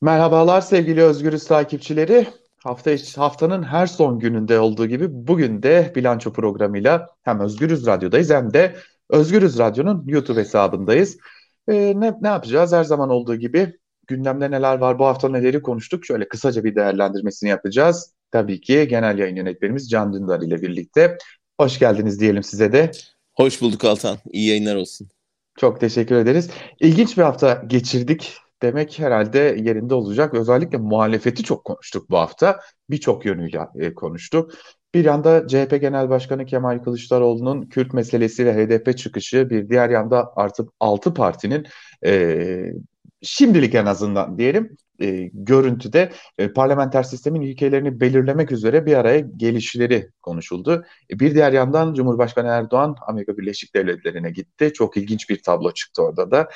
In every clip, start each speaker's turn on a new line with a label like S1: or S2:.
S1: Merhabalar sevgili Özgürüz takipçileri. Hafta haftanın her son gününde olduğu gibi bugün de bilanço programıyla hem Özgürüz Radyo'dayız hem de Özgürüz Radyo'nun YouTube hesabındayız. Ee, ne, ne yapacağız? Her zaman olduğu gibi gündemde neler var, bu hafta neleri konuştuk? Şöyle kısaca bir değerlendirmesini yapacağız. Tabii ki genel yayın yönetmenimiz Can Dündar ile birlikte. Hoş geldiniz diyelim size de.
S2: Hoş bulduk Altan. İyi yayınlar olsun.
S1: Çok teşekkür ederiz. İlginç bir hafta geçirdik demek herhalde yerinde olacak. Özellikle muhalefeti çok konuştuk bu hafta. Birçok yönüyle e, konuştuk. Bir yanda CHP Genel Başkanı Kemal Kılıçdaroğlu'nun Kürt meselesi ve HDP çıkışı, bir diğer yanda artık 6 partinin e, şimdilik en azından diyelim e, görüntüde e, parlamenter sistemin ilkelerini belirlemek üzere bir araya gelişleri konuşuldu. E, bir diğer yandan Cumhurbaşkanı Erdoğan Amerika Birleşik Devletleri'ne gitti. Çok ilginç bir tablo çıktı orada da.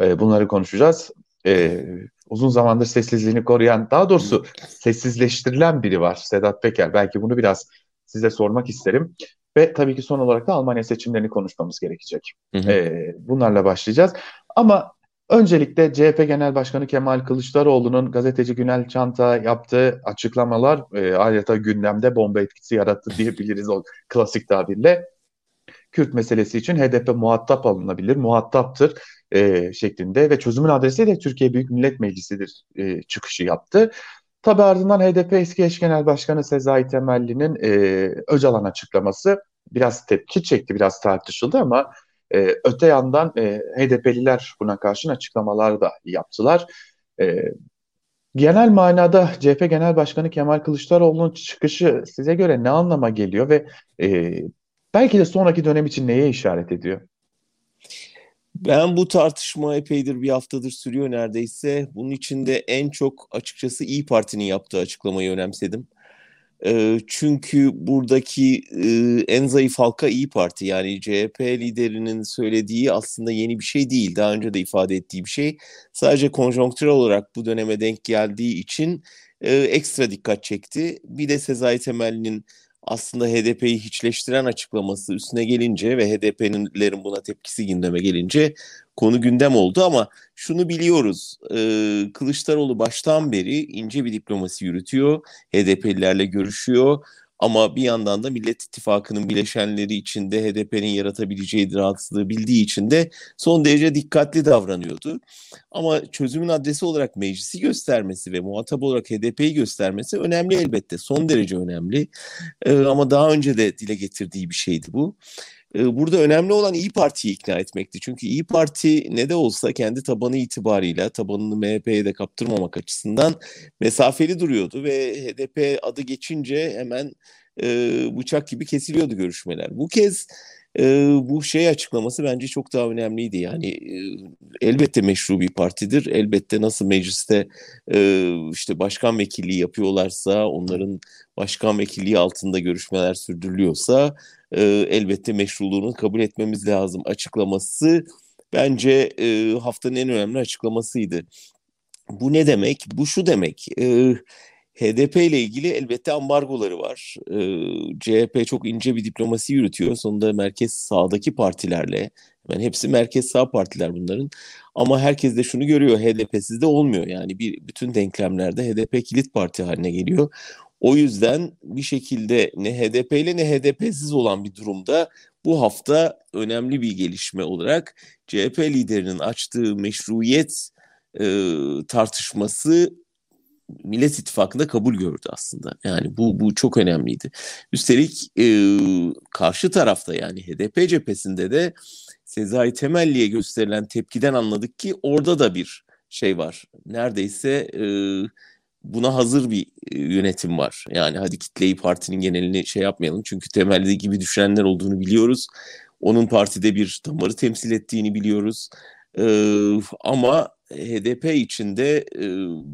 S1: E, bunları konuşacağız. E, uzun zamandır sessizliğini koruyan, daha doğrusu sessizleştirilen biri var. Sedat Peker. Belki bunu biraz size sormak isterim. Ve tabii ki son olarak da Almanya seçimlerini konuşmamız gerekecek. Hı hı. E, bunlarla başlayacağız. Ama Öncelikle CHP Genel Başkanı Kemal Kılıçdaroğlu'nun gazeteci Günel Çanta yaptığı açıklamalar e, adeta gündemde bomba etkisi yarattı diyebiliriz o klasik tabirle. Kürt meselesi için HDP muhatap alınabilir, muhataptır e, şeklinde ve çözümün adresi de Türkiye Büyük Millet Meclisi'dir e, çıkışı yaptı. Tabi ardından HDP eski eş genel başkanı Sezai Temelli'nin e, Öcalan açıklaması biraz tepki çekti, biraz tartışıldı ama e, öte yandan e, HDP'liler buna karşın açıklamalar da yaptılar. E, genel manada CHP Genel Başkanı Kemal Kılıçdaroğlu'nun çıkışı size göre ne anlama geliyor ve e, belki de sonraki dönem için neye işaret ediyor?
S2: Ben bu tartışma epeydir bir haftadır sürüyor neredeyse. Bunun içinde en çok açıkçası İyi Parti'nin yaptığı açıklamayı önemsedim çünkü buradaki en zayıf halka İyi Parti yani CHP liderinin söylediği aslında yeni bir şey değil. Daha önce de ifade ettiği bir şey. Sadece konjonktürel olarak bu döneme denk geldiği için ekstra dikkat çekti. Bir de Sezai Temelli'nin aslında HDP'yi hiçleştiren açıklaması üstüne gelince ve HDP'lilerin buna tepkisi gündeme gelince konu gündem oldu ama şunu biliyoruz. E, Kılıçdaroğlu baştan beri ince bir diplomasi yürütüyor. HDP'lilerle görüşüyor. Ama bir yandan da Millet İttifakı'nın bileşenleri içinde HDP'nin yaratabileceği rahatsızlığı bildiği için de son derece dikkatli davranıyordu. Ama çözümün adresi olarak meclisi göstermesi ve muhatap olarak HDP'yi göstermesi önemli elbette. Son derece önemli. Ee, ama daha önce de dile getirdiği bir şeydi bu. Ee, burada önemli olan İyi Parti'yi ikna etmekti. Çünkü İyi Parti ne de olsa kendi tabanı itibarıyla tabanını MHP'ye de kaptırmamak açısından mesafeli duruyordu ve HDP adı geçince hemen e, bıçak gibi kesiliyordu görüşmeler. Bu kez e, bu şey açıklaması bence çok daha önemliydi. Yani e, elbette meşru bir partidir. Elbette nasıl mecliste e, işte başkan vekilliği yapıyorlarsa, onların başkan vekilliği altında görüşmeler sürdürülüyorsa e, elbette meşruluğunu kabul etmemiz lazım açıklaması bence e, haftanın en önemli açıklamasıydı. Bu ne demek? Bu şu demek. E, HDP ile ilgili elbette ambargoları var. E, CHP çok ince bir diplomasi yürütüyor. Sonunda merkez sağdaki partilerle, hemen hepsi merkez sağ partiler bunların. Ama herkes de şunu görüyor, HDP'siz de olmuyor. Yani bir bütün denklemlerde HDP kilit parti haline geliyor. O yüzden bir şekilde ne HDP ile ne HDP'siz olan bir durumda bu hafta önemli bir gelişme olarak CHP liderinin açtığı meşruiyet e, tartışması Millet İttifakı'nda kabul gördü aslında. Yani bu bu çok önemliydi. Üstelik e, karşı tarafta yani HDP cephesinde de Sezai Temelli'ye gösterilen tepkiden anladık ki orada da bir şey var. Neredeyse e, buna hazır bir e, yönetim var. Yani hadi kitleyi partinin genelini şey yapmayalım. Çünkü temelde gibi düşünenler olduğunu biliyoruz. Onun partide bir damarı temsil ettiğini biliyoruz. Ee, ama HDP içinde e,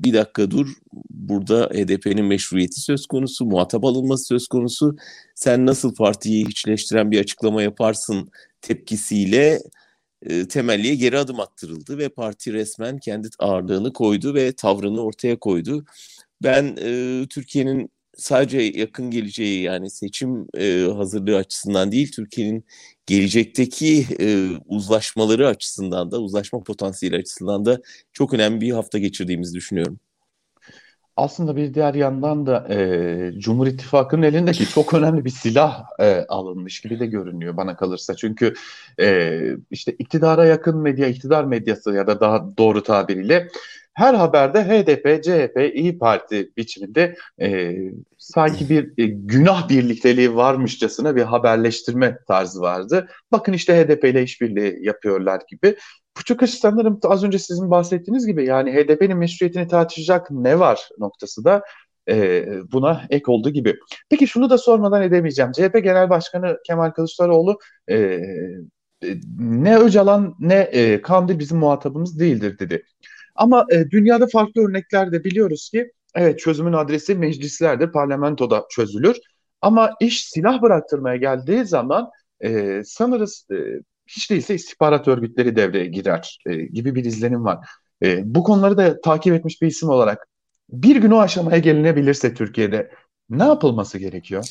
S2: bir dakika dur burada HDP'nin meşruiyeti söz konusu, muhatap alınması söz konusu. Sen nasıl partiyi hiçleştiren bir açıklama yaparsın tepkisiyle e, temelliye geri adım attırıldı ve parti resmen kendi ağırlığını koydu ve tavrını ortaya koydu. Ben e, Türkiye'nin sadece yakın geleceği yani seçim e, hazırlığı açısından değil Türkiye'nin gelecekteki e, uzlaşmaları açısından da uzlaşma potansiyeli açısından da çok önemli bir hafta geçirdiğimizi düşünüyorum.
S1: Aslında bir diğer yandan da e, Cumhur İttifakı'nın elindeki çok önemli bir silah e, alınmış gibi de görünüyor bana kalırsa. Çünkü e, işte iktidara yakın medya, iktidar medyası ya da daha doğru tabiriyle her haberde HDP, CHP, İyi Parti biçiminde e, sanki bir e, günah birlikteliği varmışçasına bir haberleştirme tarzı vardı. Bakın işte HDP ile işbirliği yapıyorlar gibi. Bu çıkış sanırım az önce sizin bahsettiğiniz gibi yani HDP'nin meşruiyetini tartışacak ne var noktası da e, buna ek olduğu gibi. Peki şunu da sormadan edemeyeceğim. CHP Genel Başkanı Kemal Kılıçdaroğlu e, e, ne Öcalan ne e, Kandil bizim muhatabımız değildir dedi. Ama e, dünyada farklı örnekler de biliyoruz ki evet çözümün adresi meclislerdir, parlamentoda çözülür. Ama iş silah bıraktırmaya geldiği zaman e, sanırız e, hiç değilse istihbarat örgütleri devreye girer e, gibi bir izlenim var. E, bu konuları da takip etmiş bir isim olarak bir gün o aşamaya gelinebilirse Türkiye'de ne yapılması gerekiyor?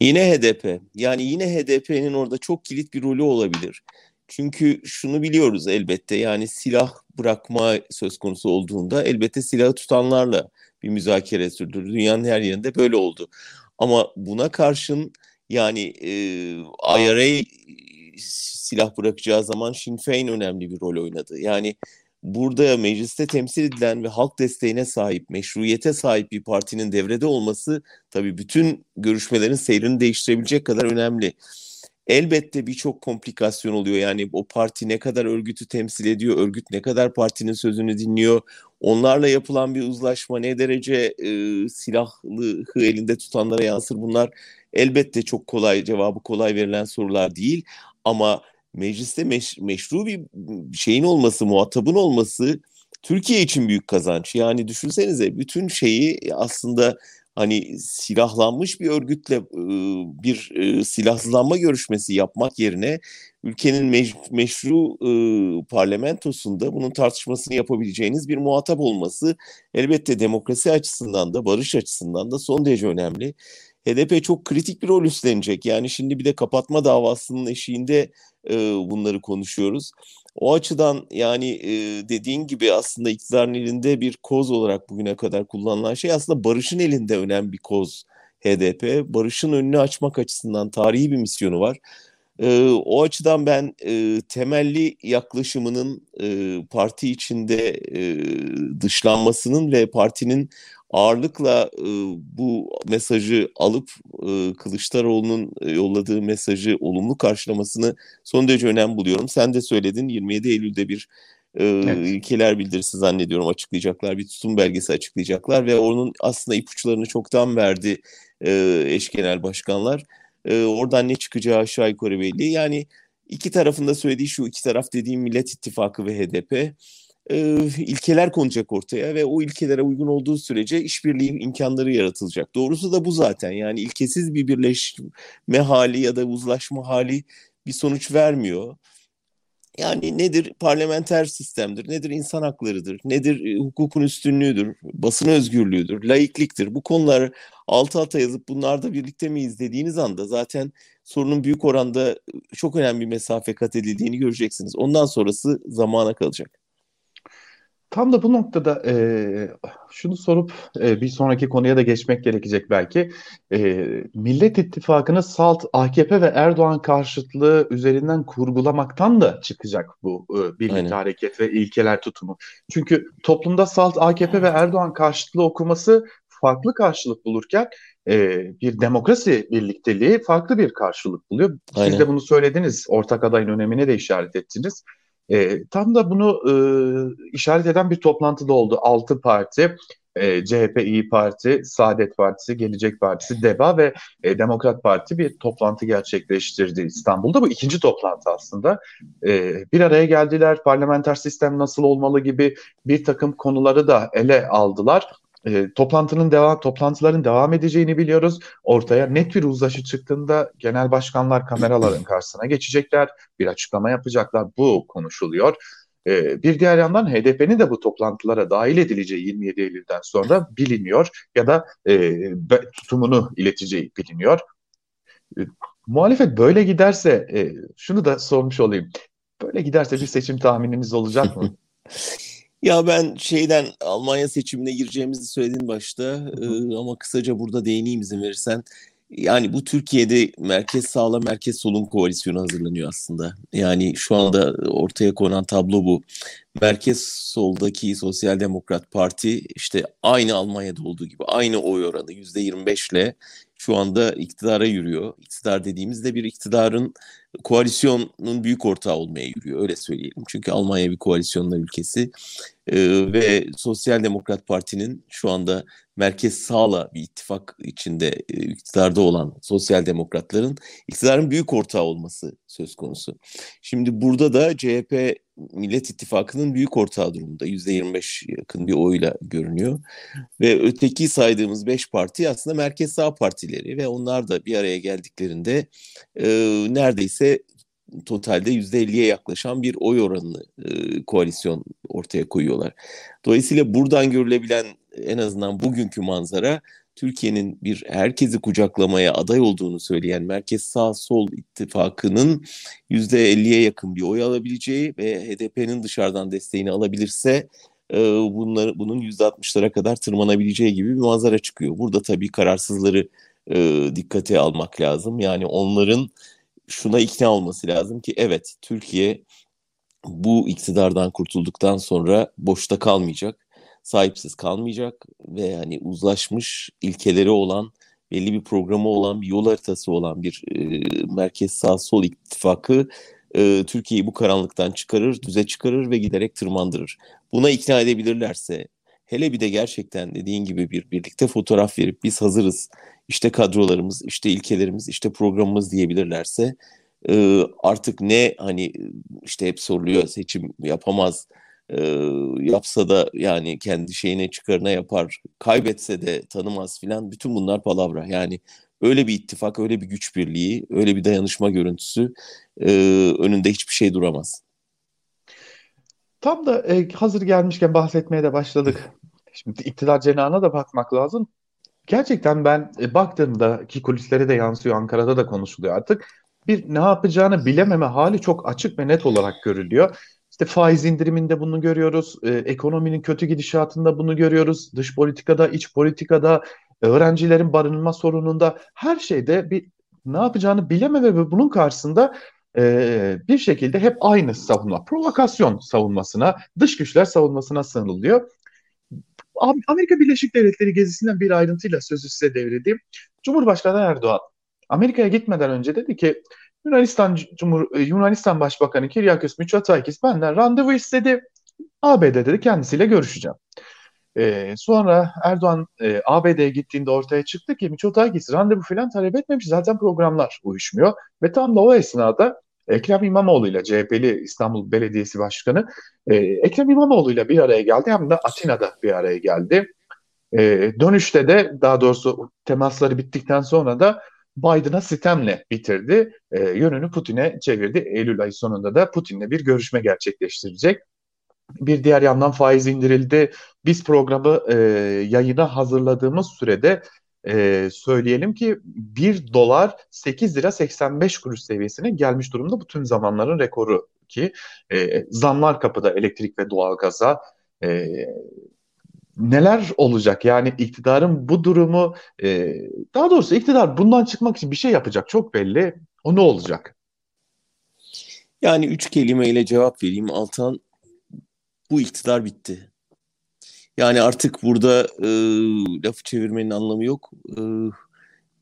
S2: Yine HDP. Yani yine HDP'nin orada çok kilit bir rolü olabilir. Çünkü şunu biliyoruz elbette yani silah bırakma söz konusu olduğunda elbette silahı tutanlarla bir müzakere sürdürür. Dünyanın her yerinde böyle oldu. Ama buna karşın yani e, IRA silah bırakacağı zaman Sinn Féin önemli bir rol oynadı. Yani burada mecliste temsil edilen ve halk desteğine sahip, meşruiyete sahip bir partinin devrede olması tabii bütün görüşmelerin seyrini değiştirebilecek kadar önemli. Elbette birçok komplikasyon oluyor. Yani o parti ne kadar örgütü temsil ediyor, örgüt ne kadar partinin sözünü dinliyor. Onlarla yapılan bir uzlaşma ne derece e, silahlı elinde tutanlara yansır bunlar elbette çok kolay cevabı kolay verilen sorular değil ama mecliste meş, meşru bir şeyin olması, muhatabın olması Türkiye için büyük kazanç. Yani düşünsenize bütün şeyi aslında hani silahlanmış bir örgütle bir silahsızlanma görüşmesi yapmak yerine ülkenin meşru parlamentosunda bunun tartışmasını yapabileceğiniz bir muhatap olması elbette demokrasi açısından da barış açısından da son derece önemli. HDP çok kritik bir rol üstlenecek. Yani şimdi bir de kapatma davasının eşiğinde e, bunları konuşuyoruz. O açıdan yani e, dediğin gibi aslında iktidarın elinde bir koz olarak bugüne kadar kullanılan şey aslında barışın elinde önemli bir koz HDP. Barışın önünü açmak açısından tarihi bir misyonu var. E, o açıdan ben e, temelli yaklaşımının e, parti içinde e, dışlanmasının ve partinin ağırlıkla e, bu mesajı alıp e, Kılıçdaroğlu'nun yolladığı mesajı olumlu karşılamasını son derece önemli buluyorum. Sen de söyledin 27 Eylül'de bir e, evet. ilkeler bildirisi zannediyorum açıklayacaklar. Bir tutum belgesi açıklayacaklar ve onun aslında ipuçlarını çoktan verdi e, eş genel başkanlar. E, oradan ne çıkacağı aşağı yukarı belli. Yani iki tarafında söylediği şu iki taraf dediğim Millet İttifakı ve HDP e, ilkeler konacak ortaya ve o ilkelere uygun olduğu sürece işbirliği imkanları yaratılacak. Doğrusu da bu zaten. Yani ilkesiz bir birleşme hali ya da uzlaşma hali bir sonuç vermiyor. Yani nedir? Parlamenter sistemdir, nedir? İnsan haklarıdır, nedir? Hukukun üstünlüğüdür, basın özgürlüğüdür, laikliktir. Bu konular altı alta yazıp bunlarda birlikte miyiz dediğiniz anda zaten sorunun büyük oranda çok önemli bir mesafe kat edildiğini göreceksiniz. Ondan sonrası zamana kalacak.
S1: Tam da bu noktada e, şunu sorup e, bir sonraki konuya da geçmek gerekecek belki. E, Millet İttifakı'nı salt AKP ve Erdoğan karşıtlığı üzerinden kurgulamaktan da çıkacak bu e, birlikte hareket ve ilkeler tutumu. Çünkü toplumda salt AKP ve Erdoğan karşıtlığı okuması farklı karşılık bulurken e, bir demokrasi birlikteliği farklı bir karşılık buluyor. Aynen. Siz de bunu söylediniz. Ortak adayın önemine de işaret ettiniz. E, tam da bunu e, işaret eden bir toplantıda oldu. Altı parti, e, CHP, İyi Parti, Saadet Partisi, Gelecek Partisi, DEBA ve e, Demokrat Parti bir toplantı gerçekleştirdi İstanbul'da. Bu ikinci toplantı aslında. E, bir araya geldiler, parlamenter sistem nasıl olmalı gibi bir takım konuları da ele aldılar e, toplantının devam toplantıların devam edeceğini biliyoruz. Ortaya net bir uzlaşı çıktığında genel başkanlar kameraların karşısına geçecekler, bir açıklama yapacaklar. Bu konuşuluyor. E, bir diğer yandan HDP'nin de bu toplantılara dahil edileceği 27 Eylül'den sonra biliniyor ya da e, tutumunu ileteceği biliniyor. E, muhalefet böyle giderse e, şunu da sormuş olayım. Böyle giderse bir seçim tahmininiz olacak mı?
S2: Ya ben şeyden Almanya seçimine gireceğimizi söyledin başta ee, ama kısaca burada değineyim izin verirsen. Yani bu Türkiye'de merkez sağla merkez solun koalisyonu hazırlanıyor aslında. Yani şu anda ortaya konan tablo bu. Merkez soldaki Sosyal Demokrat Parti işte aynı Almanya'da olduğu gibi aynı oy oranı %25 ile şu anda iktidara yürüyor. İktidar dediğimizde bir iktidarın koalisyonun büyük ortağı olmaya yürüyor öyle söyleyelim. Çünkü Almanya bir koalisyonlar ülkesi ee, ve Sosyal Demokrat Parti'nin şu anda merkez sağla bir ittifak içinde e, iktidarda olan sosyal demokratların iktidarın büyük ortağı olması söz konusu. Şimdi burada da CHP Millet İttifakı'nın büyük ortağı durumunda. %25 yakın bir oyla görünüyor. Ve öteki saydığımız 5 parti aslında merkez sağ partileri ve onlar da bir araya geldiklerinde e, neredeyse totalde %50'ye yaklaşan bir oy oranını e, koalisyon ortaya koyuyorlar. Dolayısıyla buradan görülebilen en azından bugünkü manzara Türkiye'nin bir herkesi kucaklamaya aday olduğunu söyleyen Merkez Sağ Sol ittifakının %50'ye yakın bir oy alabileceği ve HDP'nin dışarıdan desteğini alabilirse e, bunları, bunun %60'lara kadar tırmanabileceği gibi bir manzara çıkıyor. Burada tabii kararsızları e, dikkate almak lazım. Yani onların şuna ikna olması lazım ki evet Türkiye bu iktidardan kurtulduktan sonra boşta kalmayacak, sahipsiz kalmayacak ve yani uzlaşmış ilkeleri olan, belli bir programı olan, bir yol haritası olan bir e, merkez sağ sol ittifakı e, Türkiye'yi bu karanlıktan çıkarır, düze çıkarır ve giderek tırmandırır. Buna ikna edebilirlerse, hele bir de gerçekten dediğin gibi bir birlikte fotoğraf verip biz hazırız, işte kadrolarımız, işte ilkelerimiz, işte programımız diyebilirlerse e, artık ne hani işte hep soruluyor seçim yapamaz e, yapsa da yani kendi şeyine çıkarına yapar kaybetse de tanımaz filan bütün bunlar palavra yani öyle bir ittifak öyle bir güç birliği öyle bir dayanışma görüntüsü e, önünde hiçbir şey duramaz.
S1: Tam da e, hazır gelmişken bahsetmeye de başladık. Şimdi iktidar cenahına da bakmak lazım. Gerçekten ben e, baktığımda ki kulislere de yansıyor Ankara'da da konuşuluyor artık. Bir ne yapacağını bilememe hali çok açık ve net olarak görülüyor. İşte faiz indiriminde bunu görüyoruz. E, ekonominin kötü gidişatında bunu görüyoruz. Dış politikada, iç politikada, öğrencilerin barınma sorununda her şeyde bir ne yapacağını bilememe ve bunun karşısında e, bir şekilde hep aynı savunma, provokasyon savunmasına, dış güçler savunmasına sığınılıyor. Amerika Birleşik Devletleri gezisinden bir ayrıntıyla sözü size devredeyim. Cumhurbaşkanı Erdoğan Amerika'ya gitmeden önce dedi ki Yunanistan Cumhur e, Yunanistan Başbakanı Kyriakos Mitsotakis benden randevu istedi. ABD'de de kendisiyle görüşeceğim. Ee, sonra Erdoğan e, ABD'ye gittiğinde ortaya çıktı ki Mitsotakis randevu falan talep etmemiş. Zaten programlar uyuşmuyor. Ve tam da o esnada Ekrem İmamoğlu ile CHP'li İstanbul Belediyesi Başkanı e, Ekrem İmamoğlu ile bir araya geldi. Hem de Atina'da bir araya geldi. E, dönüşte de daha doğrusu temasları bittikten sonra da Biden'a sitemle bitirdi. E, yönünü Putin'e çevirdi. Eylül ayı sonunda da Putin'le bir görüşme gerçekleştirecek. Bir diğer yandan faiz indirildi. Biz programı e, yayına hazırladığımız sürede e, söyleyelim ki 1 dolar 8 lira 85 kuruş seviyesine gelmiş durumda. Bu tüm zamanların rekoru ki e, zamlar kapıda elektrik ve doğalgaza e, neler olacak? Yani iktidarın bu durumu e, daha doğrusu iktidar bundan çıkmak için bir şey yapacak çok belli. O ne olacak?
S2: Yani üç kelimeyle cevap vereyim Altan. Bu iktidar bitti. Yani artık burada e, lafı çevirmenin anlamı yok. E,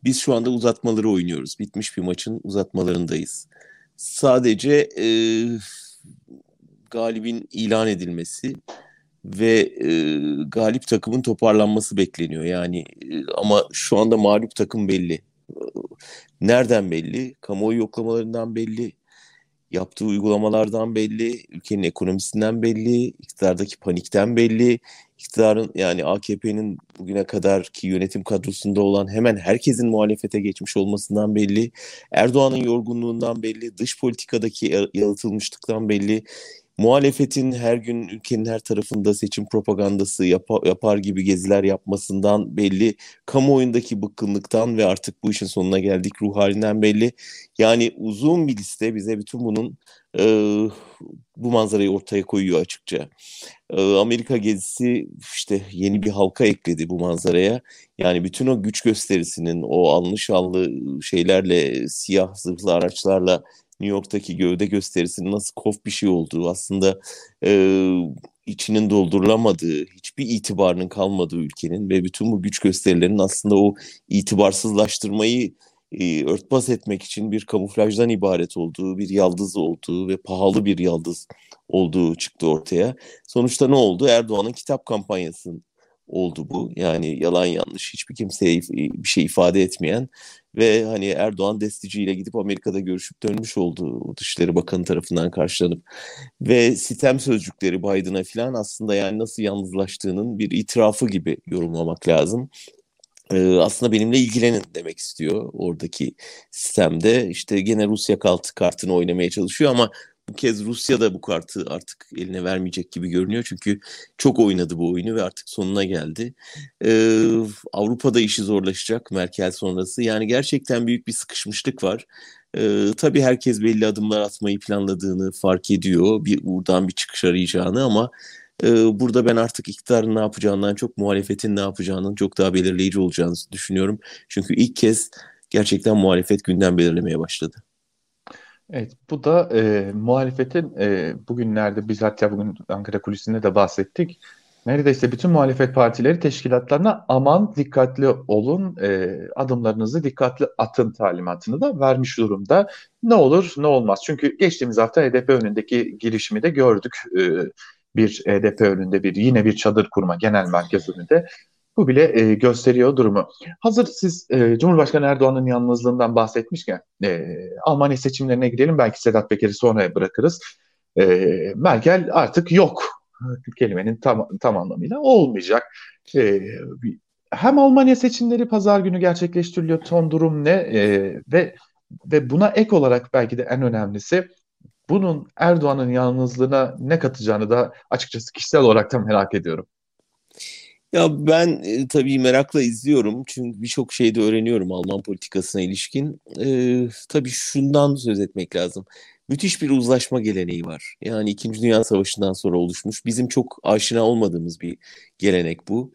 S2: biz şu anda uzatmaları oynuyoruz. Bitmiş bir maçın uzatmalarındayız. Sadece e, galibin ilan edilmesi ve e, galip takımın toparlanması bekleniyor. Yani e, ama şu anda mağlup takım belli. Nereden belli? Kamuoyu yoklamalarından belli. Yaptığı uygulamalardan belli, ülkenin ekonomisinden belli, iktidardaki panikten belli, iktidarın yani AKP'nin bugüne kadar ki yönetim kadrosunda olan hemen herkesin muhalefete geçmiş olmasından belli, Erdoğan'ın yorgunluğundan belli, dış politikadaki yalıtılmışlıktan belli. Muhalefetin her gün ülkenin her tarafında seçim propagandası yap yapar gibi geziler yapmasından belli, kamuoyundaki bıkkınlıktan ve artık bu işin sonuna geldik ruh halinden belli. Yani uzun bir liste bize bütün bunun e, bu manzarayı ortaya koyuyor açıkça. E, Amerika gezisi işte yeni bir halka ekledi bu manzaraya. Yani bütün o güç gösterisinin o alnı şallı şeylerle, siyah zırhlı araçlarla New York'taki gövde gösterisinin nasıl kof bir şey olduğu aslında e, içinin doldurulamadığı, hiçbir itibarının kalmadığı ülkenin ve bütün bu güç gösterilerinin aslında o itibarsızlaştırmayı e, örtbas etmek için bir kamuflajdan ibaret olduğu, bir yaldız olduğu ve pahalı bir yaldız olduğu çıktı ortaya. Sonuçta ne oldu? Erdoğan'ın kitap kampanyası oldu bu. Yani yalan yanlış hiçbir kimseye bir şey ifade etmeyen ve hani Erdoğan desticiyle gidip Amerika'da görüşüp dönmüş oldu Dışişleri Bakanı tarafından karşılanıp ve sitem sözcükleri Biden'a falan aslında yani nasıl yalnızlaştığının bir itirafı gibi yorumlamak lazım. Ee, aslında benimle ilgilenin demek istiyor oradaki sistemde. İşte gene Rusya kartı, kartını oynamaya çalışıyor ama bu kez Rusya da bu kartı artık eline vermeyecek gibi görünüyor. Çünkü çok oynadı bu oyunu ve artık sonuna geldi. Ee, Avrupa'da işi zorlaşacak Merkel sonrası. Yani gerçekten büyük bir sıkışmışlık var. Ee, tabii herkes belli adımlar atmayı planladığını fark ediyor. Bir buradan bir çıkış arayacağını ama e, burada ben artık iktidarın ne yapacağından çok muhalefetin ne yapacağının çok daha belirleyici olacağını düşünüyorum. Çünkü ilk kez gerçekten muhalefet gündem belirlemeye başladı.
S1: Evet, bu da e, muhalefetin e, bugünlerde biz hatta bugün Ankara Kulisi'nde de bahsettik. Neredeyse bütün muhalefet partileri teşkilatlarına aman dikkatli olun, e, adımlarınızı dikkatli atın talimatını da vermiş durumda. Ne olur ne olmaz. Çünkü geçtiğimiz hafta HDP önündeki girişimi de gördük. E, bir HDP önünde bir yine bir çadır kurma genel merkez önünde bu bile e, gösteriyor durumu. Hazır siz e, Cumhurbaşkanı Erdoğan'ın yalnızlığından bahsetmişken e, Almanya seçimlerine gidelim. Belki Sedat Peker'i sonra bırakırız. E, Merkel artık yok. Kelimenin tam, tam anlamıyla olmayacak. E, hem Almanya seçimleri pazar günü gerçekleştiriliyor. Son durum ne? E, ve ve buna ek olarak belki de en önemlisi bunun Erdoğan'ın yalnızlığına ne katacağını da açıkçası kişisel olarak da merak ediyorum.
S2: Ya ben e, tabii merakla izliyorum çünkü birçok şey de öğreniyorum Alman politikasına ilişkin. E, tabii şundan söz etmek lazım. Müthiş bir uzlaşma geleneği var. Yani İkinci Dünya Savaşı'ndan sonra oluşmuş. Bizim çok aşina olmadığımız bir gelenek bu.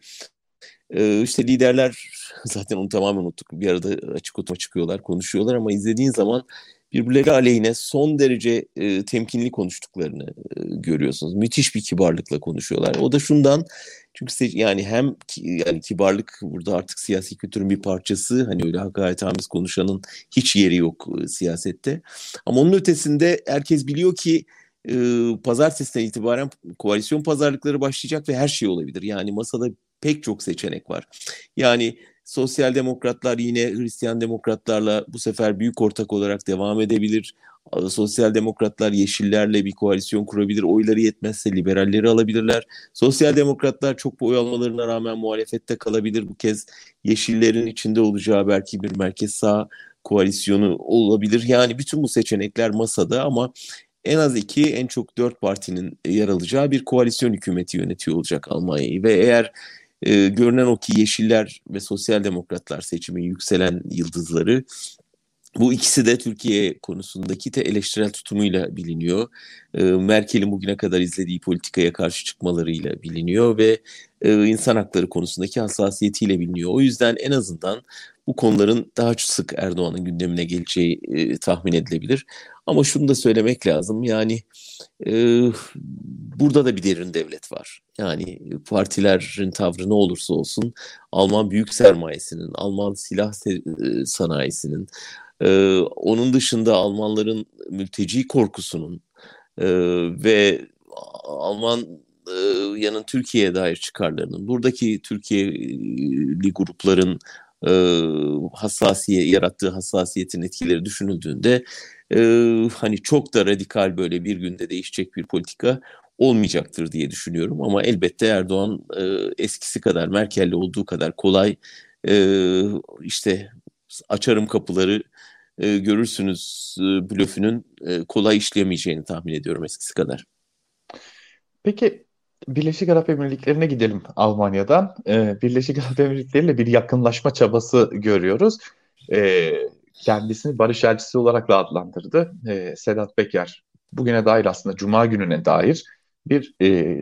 S2: E, işte liderler zaten onu tamamen unuttuk. Bir arada açık otuma çıkıyorlar, konuşuyorlar ama izlediğin zaman birbirleri aleyhine son derece e, temkinli konuştuklarını e, görüyorsunuz. Müthiş bir kibarlıkla konuşuyorlar. O da şundan çünkü yani hem yani kibarlık burada artık siyasi kültürün bir parçası. Hani öyle hakaretamiz konuşanın hiç yeri yok e, siyasette. Ama onun ötesinde herkes biliyor ki e, pazartesiden itibaren koalisyon pazarlıkları başlayacak ve her şey olabilir. Yani masada pek çok seçenek var. Yani sosyal demokratlar yine Hristiyan demokratlarla bu sefer büyük ortak olarak devam edebilir. Sosyal demokratlar yeşillerle bir koalisyon kurabilir. Oyları yetmezse liberalleri alabilirler. Sosyal demokratlar çok oy almalarına rağmen muhalefette kalabilir. Bu kez yeşillerin içinde olacağı belki bir merkez sağ koalisyonu olabilir. Yani bütün bu seçenekler masada ama en az iki, en çok dört partinin yer alacağı bir koalisyon hükümeti yönetiyor olacak Almanya'yı. Ve eğer e, görünen o ki Yeşiller ve Sosyal Demokratlar seçimi yükselen yıldızları bu ikisi de Türkiye konusundaki de eleştirel tutumuyla biliniyor. Merkel'in bugüne kadar izlediği politikaya karşı çıkmalarıyla biliniyor ve insan hakları konusundaki hassasiyetiyle biliniyor. O yüzden en azından bu konuların daha sık Erdoğan'ın gündemine geleceği tahmin edilebilir. Ama şunu da söylemek lazım yani burada da bir derin devlet var. Yani partilerin tavrı ne olursa olsun Alman büyük sermayesinin, Alman silah sanayisinin, ee, onun dışında Almanların mülteci korkusunun e, ve Alman e, yanın Türkiye'ye dair çıkarlarının, buradaki Türkiye'li grupların e, hassasiyet yarattığı hassasiyetin etkileri düşünüldüğünde e, hani çok da radikal böyle bir günde değişecek bir politika olmayacaktır diye düşünüyorum. Ama elbette Erdoğan e, eskisi kadar Merkel'le olduğu kadar kolay e, işte açarım kapıları e, görürsünüz e, blöfünün e, kolay işleyemeyeceğini tahmin ediyorum eskisi kadar.
S1: Peki Birleşik Arap Emirlikleri'ne gidelim Almanya'dan. Ee, Birleşik Arap Emirlikleri ile bir yakınlaşma çabası görüyoruz. Ee, kendisini barış elçisi olarak da adlandırdı. Ee, Sedat Peker bugüne dair aslında Cuma gününe dair bir e,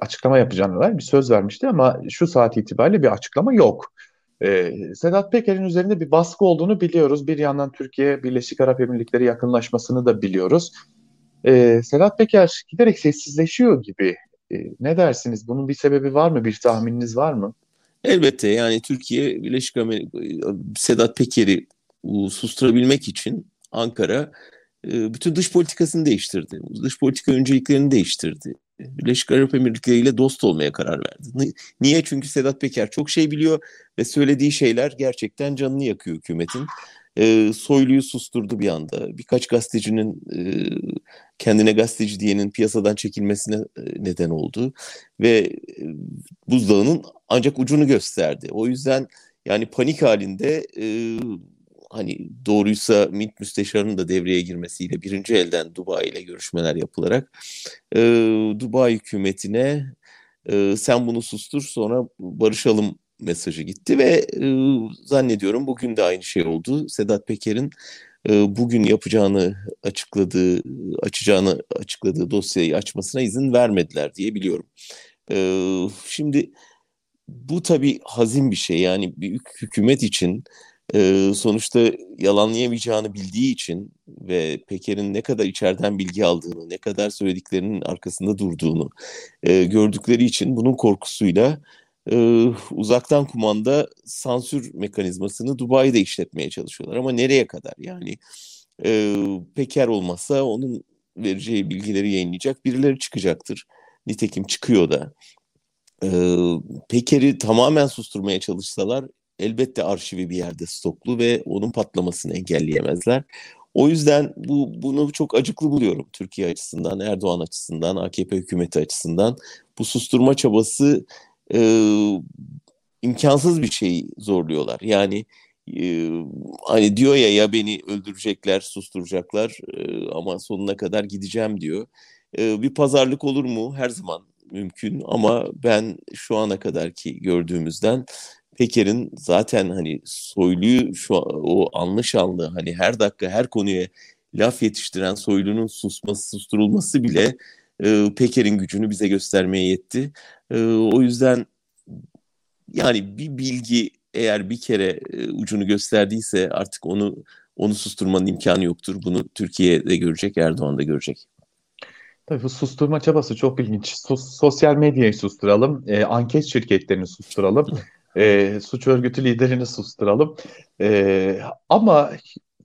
S1: açıklama yapacağına dair bir söz vermişti ama şu saat itibariyle bir açıklama yok. Ee, Sedat Peker'in üzerinde bir baskı olduğunu biliyoruz. Bir yandan Türkiye Birleşik Arap Emirlikleri yakınlaşmasını da biliyoruz. Ee, Sedat Peker giderek sessizleşiyor gibi. Ee, ne dersiniz? Bunun bir sebebi var mı? Bir tahmininiz var mı?
S2: Elbette yani Türkiye Birleşik Amerika Sedat Peker'i susturabilmek için Ankara e, bütün dış politikasını değiştirdi. Dış politika önceliklerini değiştirdi. Birleşik Arap Emirlikleri ile dost olmaya karar verdi. Niye? Çünkü Sedat Peker çok şey biliyor ve söylediği şeyler gerçekten canını yakıyor hükümetin. E, Soylu'yu susturdu bir anda. Birkaç gazetecinin e, kendine gazeteci diyenin piyasadan çekilmesine e, neden oldu. Ve e, buzdağının ancak ucunu gösterdi. O yüzden yani panik halinde e, hani doğruysa MİT müsteşarının da devreye girmesiyle birinci elden Dubai ile görüşmeler yapılarak e, Dubai hükümetine e, sen bunu sustur sonra barışalım mesajı gitti ve e, zannediyorum bugün de aynı şey oldu. Sedat Peker'in e, bugün yapacağını açıkladığı, açacağını açıkladığı dosyayı açmasına izin vermediler diye biliyorum. E, şimdi bu tabii hazin bir şey yani bir hükümet için e, sonuçta yalanlayamayacağını bildiği için ve Peker'in ne kadar içeriden bilgi aldığını, ne kadar söylediklerinin arkasında durduğunu e, gördükleri için bunun korkusuyla e, uzaktan kumanda sansür mekanizmasını Dubai'de işletmeye çalışıyorlar. Ama nereye kadar? Yani e, Peker olmazsa onun vereceği bilgileri yayınlayacak birileri çıkacaktır. Nitekim çıkıyor da. E, Peker'i tamamen susturmaya çalışsalar elbette arşivi bir yerde stoklu ve onun patlamasını engelleyemezler. O yüzden bu bunu çok acıklı buluyorum Türkiye açısından, Erdoğan açısından, AKP hükümeti açısından. Bu susturma çabası e, imkansız bir şey zorluyorlar. Yani e, hani diyor ya ya beni öldürecekler, susturacaklar e, ama sonuna kadar gideceğim diyor. E, bir pazarlık olur mu? Her zaman mümkün ama ben şu ana kadarki gördüğümüzden Peker'in zaten hani Soylu'yu şu o anlı şanlı hani her dakika her konuya laf yetiştiren Soylu'nun susması susturulması bile e, Peker'in gücünü bize göstermeye yetti. E, o yüzden yani bir bilgi eğer bir kere e, ucunu gösterdiyse artık onu onu susturmanın imkanı yoktur. Bunu Türkiye de görecek, Erdoğan da görecek.
S1: Tabii bu susturma çabası çok ilginç. Sos, sosyal medyayı susturalım, e, anket şirketlerini susturalım e, suç örgütü liderini susturalım. E, ama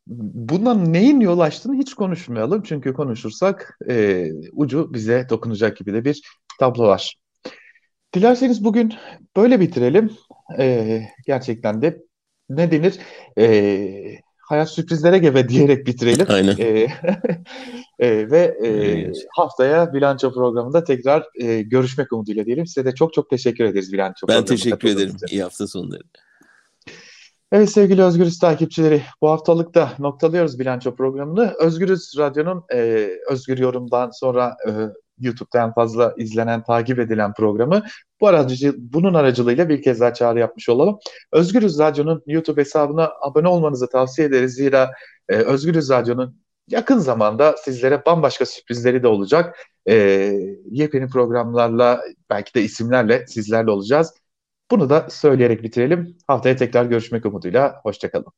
S1: bundan neyin yol açtığını hiç konuşmayalım. Çünkü konuşursak e, ucu bize dokunacak gibi de bir tablo var. Dilerseniz bugün böyle bitirelim. E, gerçekten de ne denir? E, hayat sürprizlere gebe diyerek bitirelim.
S2: Aynen. E,
S1: e, ve e, haftaya bilanço programında tekrar e, görüşmek umuduyla diyelim. Size de çok çok teşekkür ederiz bilanço
S2: Ben teşekkür ederim. İyi hafta sonları.
S1: Evet sevgili Özgürüz takipçileri bu haftalık da noktalıyoruz bilanço programını. Özgürüz Radyo'nun e, Özgür Yorum'dan sonra e, YouTube'da en fazla izlenen, takip edilen programı. Bu aracı, bunun aracılığıyla bir kez daha çağrı yapmış olalım. Özgürüz Radyo'nun YouTube hesabına abone olmanızı tavsiye ederiz. Zira e, Özgürüz Radyo'nun yakın zamanda sizlere bambaşka sürprizleri de olacak. E, yepyeni programlarla, belki de isimlerle sizlerle olacağız. Bunu da söyleyerek bitirelim. Haftaya tekrar görüşmek umuduyla. Hoşçakalın.